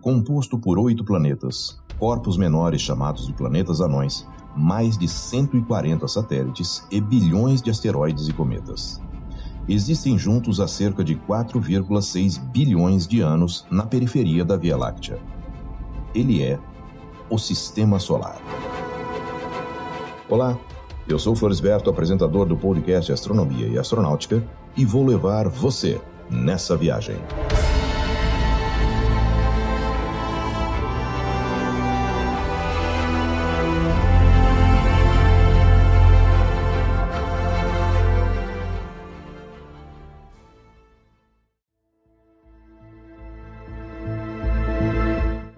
composto por oito planetas, corpos menores chamados de planetas anões, mais de 140 satélites e bilhões de asteroides e cometas. Existem juntos há cerca de 4,6 bilhões de anos na periferia da Via Láctea. Ele é o Sistema Solar. Olá, eu sou Floresberto, apresentador do podcast Astronomia e Astronáutica, e vou levar você nessa viagem.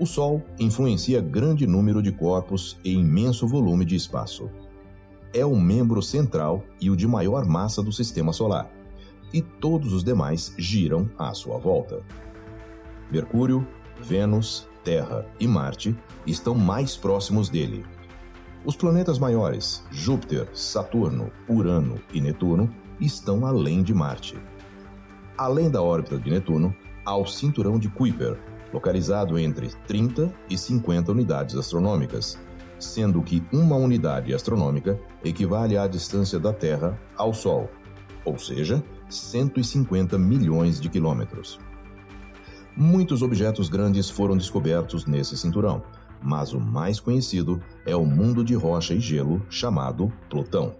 O Sol influencia grande número de corpos e imenso volume de espaço. É o membro central e o de maior massa do sistema solar, e todos os demais giram à sua volta. Mercúrio, Vênus, Terra e Marte estão mais próximos dele. Os planetas maiores, Júpiter, Saturno, Urano e Netuno, estão além de Marte. Além da órbita de Netuno, há o cinturão de Kuiper, localizado entre 30 e 50 unidades astronômicas, sendo que uma unidade astronômica equivale à distância da Terra ao Sol, ou seja, 150 milhões de quilômetros. Muitos objetos grandes foram descobertos nesse cinturão, mas o mais conhecido é o mundo de rocha e gelo chamado Plutão.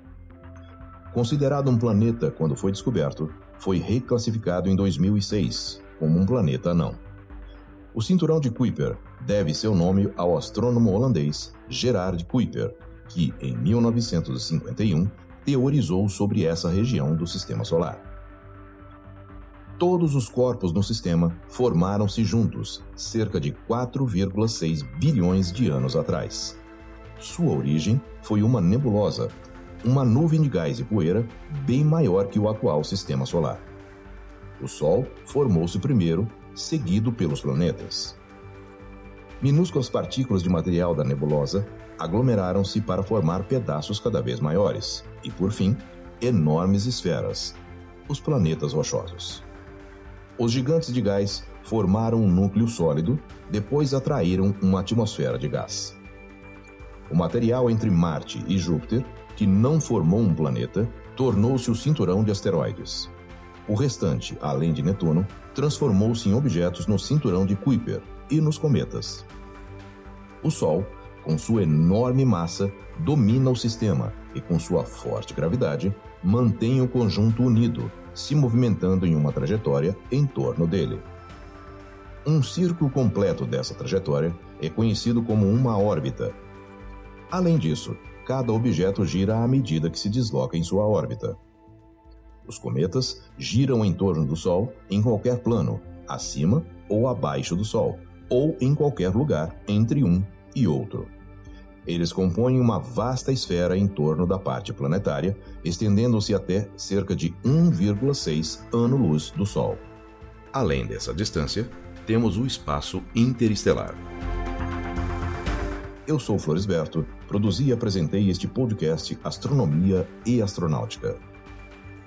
Considerado um planeta quando foi descoberto, foi reclassificado em 2006 como um planeta não. O cinturão de Kuiper deve seu nome ao astrônomo holandês Gerard Kuiper, que, em 1951, teorizou sobre essa região do sistema solar. Todos os corpos no sistema formaram-se juntos cerca de 4,6 bilhões de anos atrás. Sua origem foi uma nebulosa, uma nuvem de gás e poeira bem maior que o atual sistema solar. O Sol formou-se primeiro seguido pelos planetas. Minúsculas partículas de material da nebulosa aglomeraram-se para formar pedaços cada vez maiores e, por fim, enormes esferas, os planetas rochosos. Os gigantes de gás formaram um núcleo sólido, depois atraíram uma atmosfera de gás. O material entre Marte e Júpiter, que não formou um planeta, tornou-se o cinturão de asteroides. O restante, além de Netuno, transformou-se em objetos no cinturão de Kuiper e nos cometas. O Sol, com sua enorme massa, domina o sistema e, com sua forte gravidade, mantém o conjunto unido, se movimentando em uma trajetória em torno dele. Um círculo completo dessa trajetória é conhecido como uma órbita. Além disso, cada objeto gira à medida que se desloca em sua órbita. Os cometas giram em torno do Sol em qualquer plano, acima ou abaixo do Sol, ou em qualquer lugar entre um e outro. Eles compõem uma vasta esfera em torno da parte planetária, estendendo-se até cerca de 1,6 ano-luz do Sol. Além dessa distância, temos o espaço interestelar. Eu sou Floresberto, produzi e apresentei este podcast Astronomia e Astronáutica.